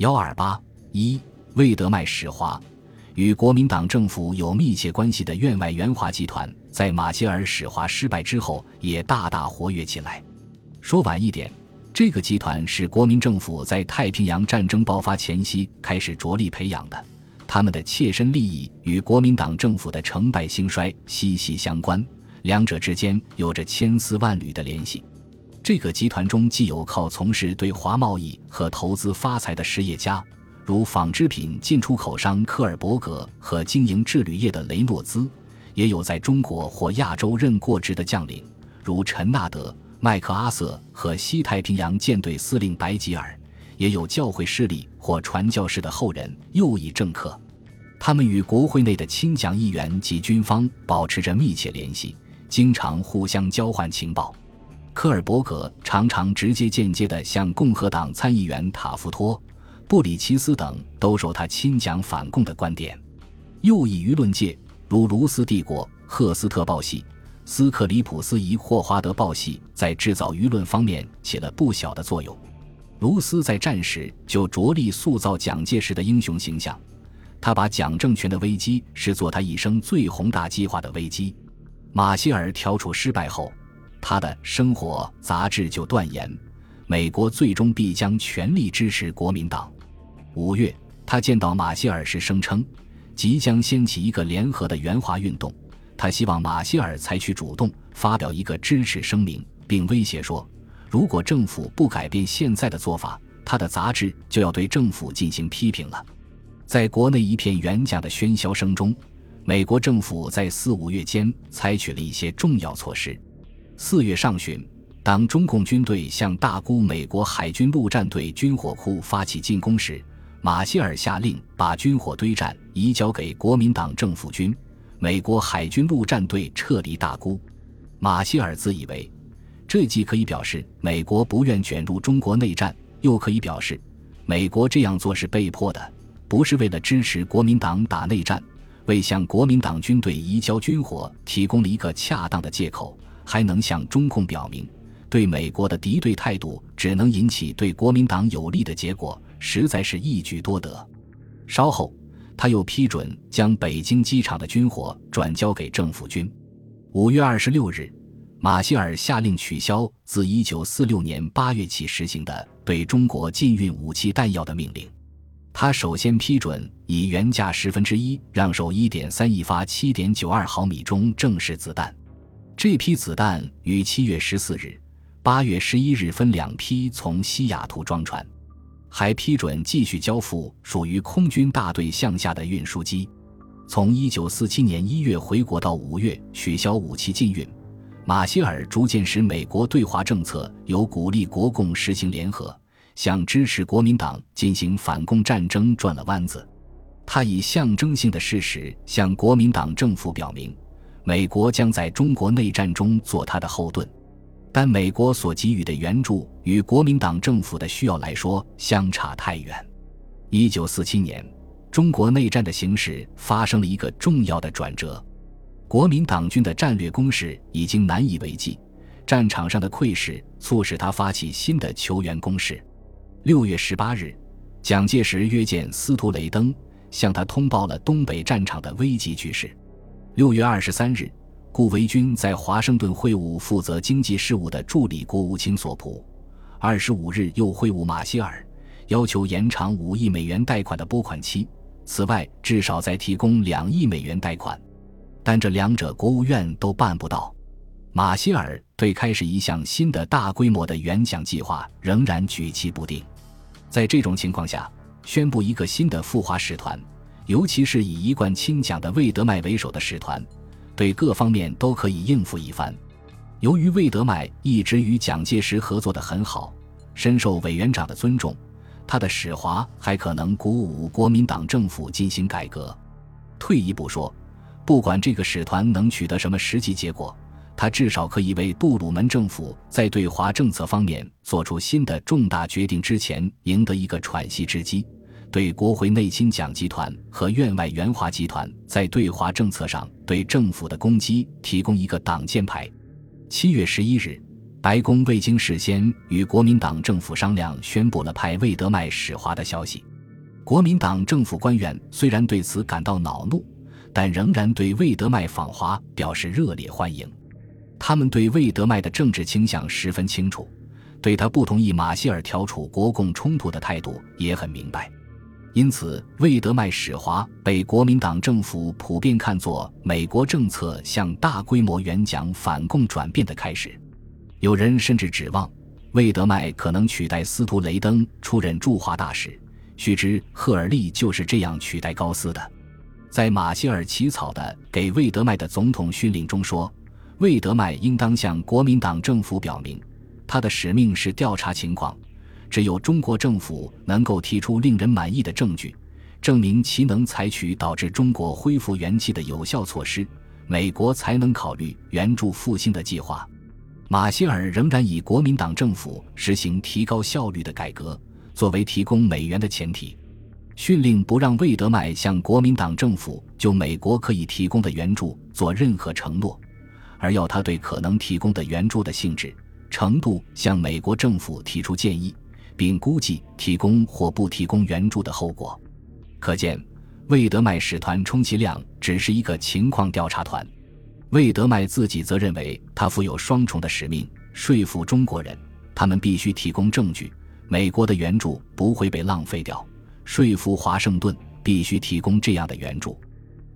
幺二八一魏德迈使华，与国民党政府有密切关系的院外援华集团，在马歇尔使华失败之后，也大大活跃起来。说晚一点，这个集团是国民政府在太平洋战争爆发前夕开始着力培养的，他们的切身利益与国民党政府的成败兴衰息息相关，两者之间有着千丝万缕的联系。这个集团中既有靠从事对华贸易和投资发财的实业家，如纺织品进出口商科尔伯格和经营制铝业的雷诺兹，也有在中国或亚洲任过职的将领，如陈纳德、麦克阿瑟和西太平洋舰队司令白吉尔，也有教会势力或传教士的后人、右翼政客。他们与国会内的亲蒋议员及军方保持着密切联系，经常互相交换情报。科尔伯格常常直接间接地向共和党参议员塔夫托、布里奇斯等兜售他亲蒋反共的观点。右翼舆论界如卢斯帝国、赫斯特报系、斯克里普斯仪霍华德报系在制造舆论方面起了不小的作用。卢斯在战时就着力塑造蒋介石的英雄形象，他把蒋政权的危机视作他一生最宏大计划的危机。马歇尔调处失败后。他的生活杂志就断言，美国最终必将全力支持国民党。五月，他见到马歇尔时声称，即将掀起一个联合的援华运动。他希望马歇尔采取主动，发表一个支持声明，并威胁说，如果政府不改变现在的做法，他的杂志就要对政府进行批评了。在国内一片援蒋的喧嚣声中，美国政府在四五月间采取了一些重要措施。四月上旬，当中共军队向大沽美国海军陆战队军火库发起进攻时，马歇尔下令把军火堆栈移交给国民党政府军。美国海军陆战队撤离大沽。马歇尔自以为，这既可以表示美国不愿卷入中国内战，又可以表示美国这样做是被迫的，不是为了支持国民党打内战，为向国民党军队移交军火提供了一个恰当的借口。还能向中共表明，对美国的敌对态度只能引起对国民党有利的结果，实在是一举多得。稍后，他又批准将北京机场的军火转交给政府军。五月二十六日，马歇尔下令取消自一九四六年八月起实行的对中国禁运武器弹药的命令。他首先批准以原价十分之一让售一点三亿发七点九二毫米中正式子弹。这批子弹于七月十四日、八月十一日分两批从西雅图装船，还批准继续交付属于空军大队向下的运输机。从一九四七年一月回国到五月取消武器禁运，马歇尔逐渐使美国对华政策由鼓励国共实行联合，向支持国民党进行反共战争转了弯子。他以象征性的事实向国民党政府表明。美国将在中国内战中做他的后盾，但美国所给予的援助与国民党政府的需要来说相差太远。一九四七年，中国内战的形势发生了一个重要的转折，国民党军的战略攻势已经难以为继，战场上的溃势促使他发起新的求援攻势。六月十八日，蒋介石约见司徒雷登，向他通报了东北战场的危急局势。六月二十三日，顾维钧在华盛顿会晤负责经济事务的助理国务卿索普。二十五日又会晤马歇尔，要求延长五亿美元贷款的拨款期，此外至少再提供两亿美元贷款。但这两者国务院都办不到。马歇尔对开始一项新的大规模的援蒋计划仍然举棋不定。在这种情况下，宣布一个新的赴华使团。尤其是以一贯亲蒋的魏德迈为首的使团，对各方面都可以应付一番。由于魏德迈一直与蒋介石合作的很好，深受委员长的尊重，他的使华还可能鼓舞国民党政府进行改革。退一步说，不管这个使团能取得什么实际结果，他至少可以为杜鲁门政府在对华政策方面做出新的重大决定之前赢得一个喘息之机。对国会内亲蒋集团和院外援华集团在对华政策上对政府的攻击提供一个挡箭牌。七月十一日，白宫未经事先与国民党政府商量，宣布了派魏德迈使华的消息。国民党政府官员虽然对此感到恼怒，但仍然对魏德迈访华表示热烈欢迎。他们对魏德迈的政治倾向十分清楚，对他不同意马歇尔调处国共冲突的态度也很明白。因此，魏德迈使华被国民党政府普遍看作美国政策向大规模援蒋反共转变的开始。有人甚至指望魏德迈可能取代司徒雷登出任驻华大使。须知，赫尔利就是这样取代高斯的。在马歇尔起草的给魏德迈的总统训令中说，魏德迈应当向国民党政府表明，他的使命是调查情况。只有中国政府能够提出令人满意的证据，证明其能采取导致中国恢复元气的有效措施，美国才能考虑援助复兴的计划。马歇尔仍然以国民党政府实行提高效率的改革作为提供美元的前提，训令不让魏德迈向国民党政府就美国可以提供的援助做任何承诺，而要他对可能提供的援助的性质、程度向美国政府提出建议。并估计提供或不提供援助的后果，可见魏德迈使团充其量只是一个情况调查团。魏德迈自己则认为他负有双重的使命：说服中国人，他们必须提供证据，美国的援助不会被浪费掉；说服华盛顿，必须提供这样的援助。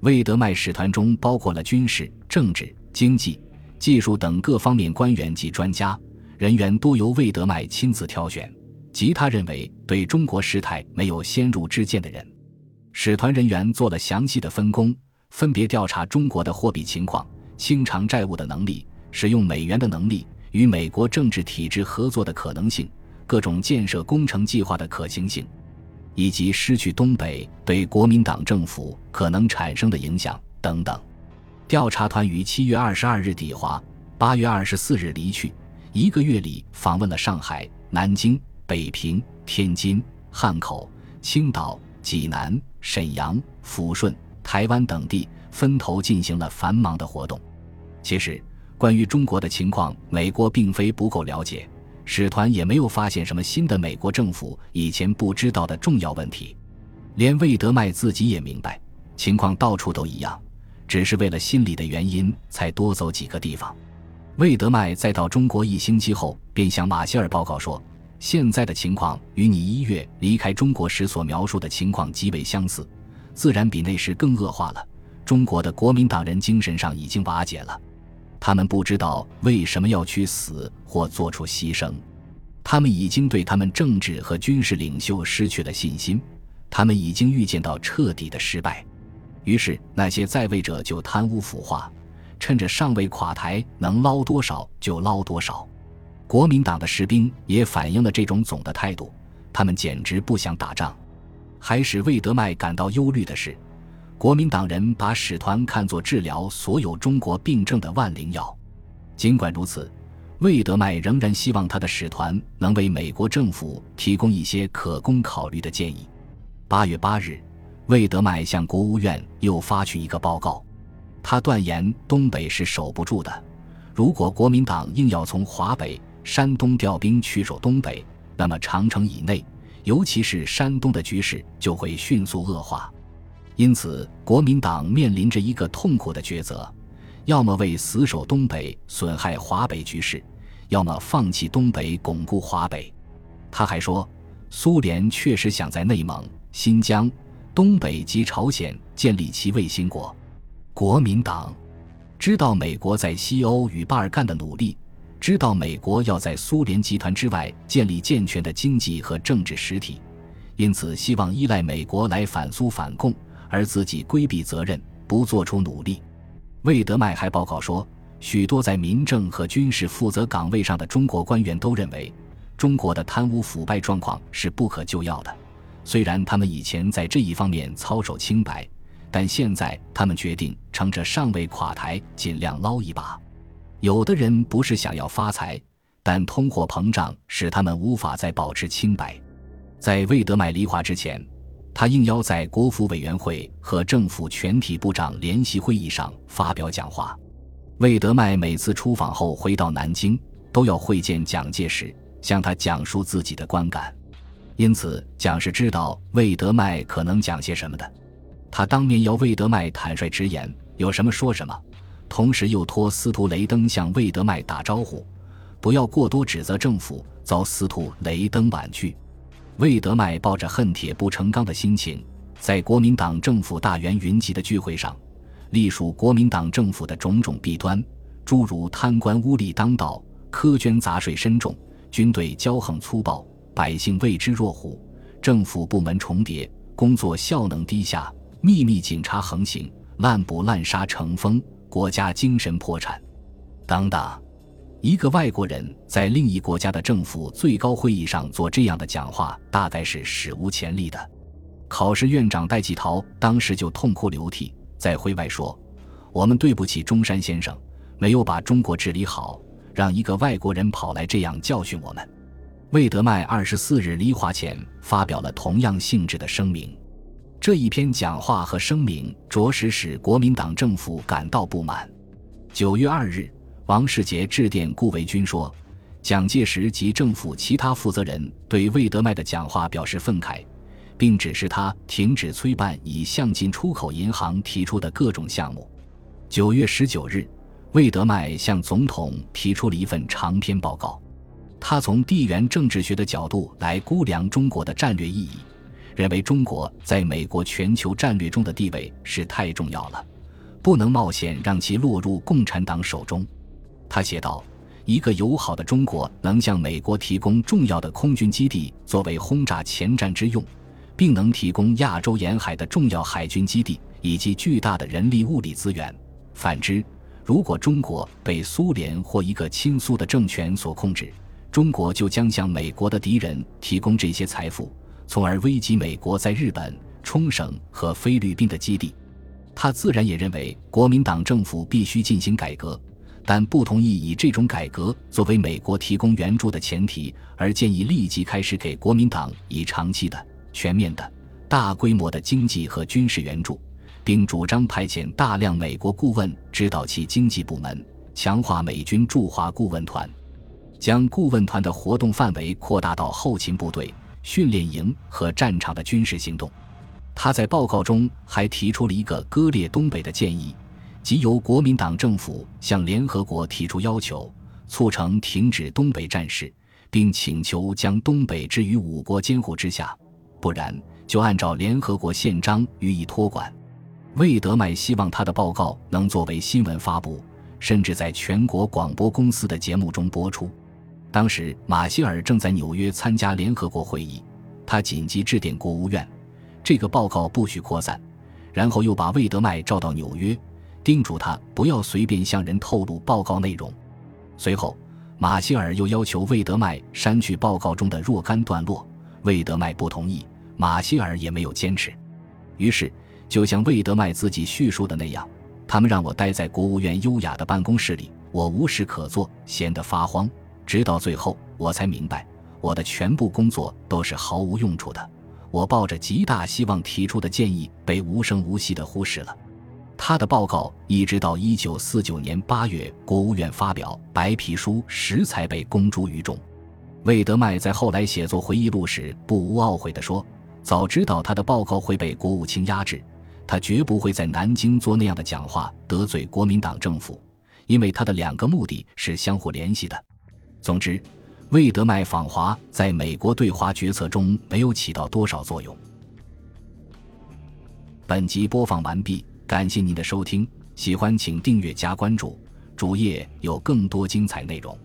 魏德迈使团中包括了军事、政治、经济、技术等各方面官员及专家，人员多由魏德迈亲自挑选。即他认为对中国事态没有先入之见的人，使团人员做了详细的分工，分别调查中国的货币情况、清偿债务的能力、使用美元的能力、与美国政治体制合作的可能性、各种建设工程计划的可行性，以及失去东北对国民党政府可能产生的影响等等。调查团于七月二十二日抵华，八月二十四日离去，一个月里访问了上海、南京。北平、天津、汉口、青岛、济南、沈阳、抚顺、台湾等地分头进行了繁忙的活动。其实，关于中国的情况，美国并非不够了解，使团也没有发现什么新的美国政府以前不知道的重要问题。连魏德迈自己也明白，情况到处都一样，只是为了心理的原因才多走几个地方。魏德迈在到中国一星期后，便向马歇尔报告说。现在的情况与你一月离开中国时所描述的情况极为相似，自然比那时更恶化了。中国的国民党人精神上已经瓦解了，他们不知道为什么要去死或做出牺牲，他们已经对他们政治和军事领袖失去了信心，他们已经预见到彻底的失败。于是那些在位者就贪污腐化，趁着尚未垮台，能捞多少就捞多少。国民党的士兵也反映了这种总的态度，他们简直不想打仗。还使魏德迈感到忧虑的是，国民党人把使团看作治疗所有中国病症的万灵药。尽管如此，魏德迈仍然希望他的使团能为美国政府提供一些可供考虑的建议。八月八日，魏德迈向国务院又发去一个报告，他断言东北是守不住的，如果国民党硬要从华北。山东调兵去守东北，那么长城以内，尤其是山东的局势就会迅速恶化。因此，国民党面临着一个痛苦的抉择：要么为死守东北损害华北局势，要么放弃东北巩固华北。他还说，苏联确实想在内蒙、新疆、东北及朝鲜建立其卫星国。国民党知道美国在西欧与巴尔干的努力。知道美国要在苏联集团之外建立健全的经济和政治实体，因此希望依赖美国来反苏反共，而自己规避责任，不做出努力。魏德迈还报告说，许多在民政和军事负责岗位上的中国官员都认为，中国的贪污腐败状况是不可救药的。虽然他们以前在这一方面操守清白，但现在他们决定乘着尚未垮台，尽量捞一把。有的人不是想要发财，但通货膨胀使他们无法再保持清白。在魏德迈离华之前，他应邀在国府委员会和政府全体部长联席会议上发表讲话。魏德迈每次出访后回到南京，都要会见蒋介石，向他讲述自己的观感。因此蒋是知道魏德迈可能讲些什么的。他当面要魏德迈坦率直言，有什么说什么，同时又托司徒雷登向魏德迈打招呼，不要过多指责政府，遭司徒雷登婉拒。魏德迈抱着恨铁不成钢的心情，在国民党政府大员云集的聚会上，隶属国民党政府的种种弊端，诸如贪官污吏当道、苛捐杂税深重、军队骄横粗暴、百姓畏之若虎、政府部门重叠、工作效能低下。秘密警察横行，滥捕滥杀成风，国家精神破产，等等。一个外国人在另一国家的政府最高会议上做这样的讲话，大概是史无前例的。考试院长戴季陶当时就痛哭流涕，在会外说：“我们对不起中山先生，没有把中国治理好，让一个外国人跑来这样教训我们。”魏德迈二十四日离华前发表了同样性质的声明。这一篇讲话和声明着实使国民党政府感到不满。九月二日，王世杰致电顾维钧说：“蒋介石及政府其他负责人对魏德迈的讲话表示愤慨，并指示他停止催办以向进出口银行提出的各种项目。”九月十九日，魏德迈向总统提出了一份长篇报告，他从地缘政治学的角度来估量中国的战略意义。认为中国在美国全球战略中的地位是太重要了，不能冒险让其落入共产党手中。他写道：“一个友好的中国能向美国提供重要的空军基地作为轰炸前站之用，并能提供亚洲沿海的重要海军基地以及巨大的人力物力资源。反之，如果中国被苏联或一个亲苏的政权所控制，中国就将向美国的敌人提供这些财富。”从而危及美国在日本、冲绳和菲律宾的基地。他自然也认为国民党政府必须进行改革，但不同意以这种改革作为美国提供援助的前提，而建议立即开始给国民党以长期的、全面的、大规模的经济和军事援助，并主张派遣大量美国顾问指导其经济部门，强化美军驻华顾问团，将顾问团的活动范围扩大到后勤部队。训练营和战场的军事行动，他在报告中还提出了一个割裂东北的建议，即由国民党政府向联合国提出要求，促成停止东北战事，并请求将东北置于五国监护之下，不然就按照联合国宪章予以托管。魏德迈希望他的报告能作为新闻发布，甚至在全国广播公司的节目中播出。当时，马歇尔正在纽约参加联合国会议，他紧急致电国务院，这个报告不许扩散，然后又把魏德迈召到纽约，叮嘱他不要随便向人透露报告内容。随后，马歇尔又要求魏德迈删去报告中的若干段落，魏德迈不同意，马歇尔也没有坚持。于是，就像魏德迈自己叙述的那样，他们让我待在国务院优雅的办公室里，我无事可做，闲得发慌。直到最后，我才明白，我的全部工作都是毫无用处的。我抱着极大希望提出的建议被无声无息地忽视了。他的报告一直到一九四九年八月，国务院发表白皮书时才被公诸于众。魏德迈在后来写作回忆录时不无懊悔地说：“早知道他的报告会被国务卿压制，他绝不会在南京做那样的讲话，得罪国民党政府，因为他的两个目的是相互联系的。”总之，魏德迈访华在美国对华决策中没有起到多少作用。本集播放完毕，感谢您的收听，喜欢请订阅加关注，主页有更多精彩内容。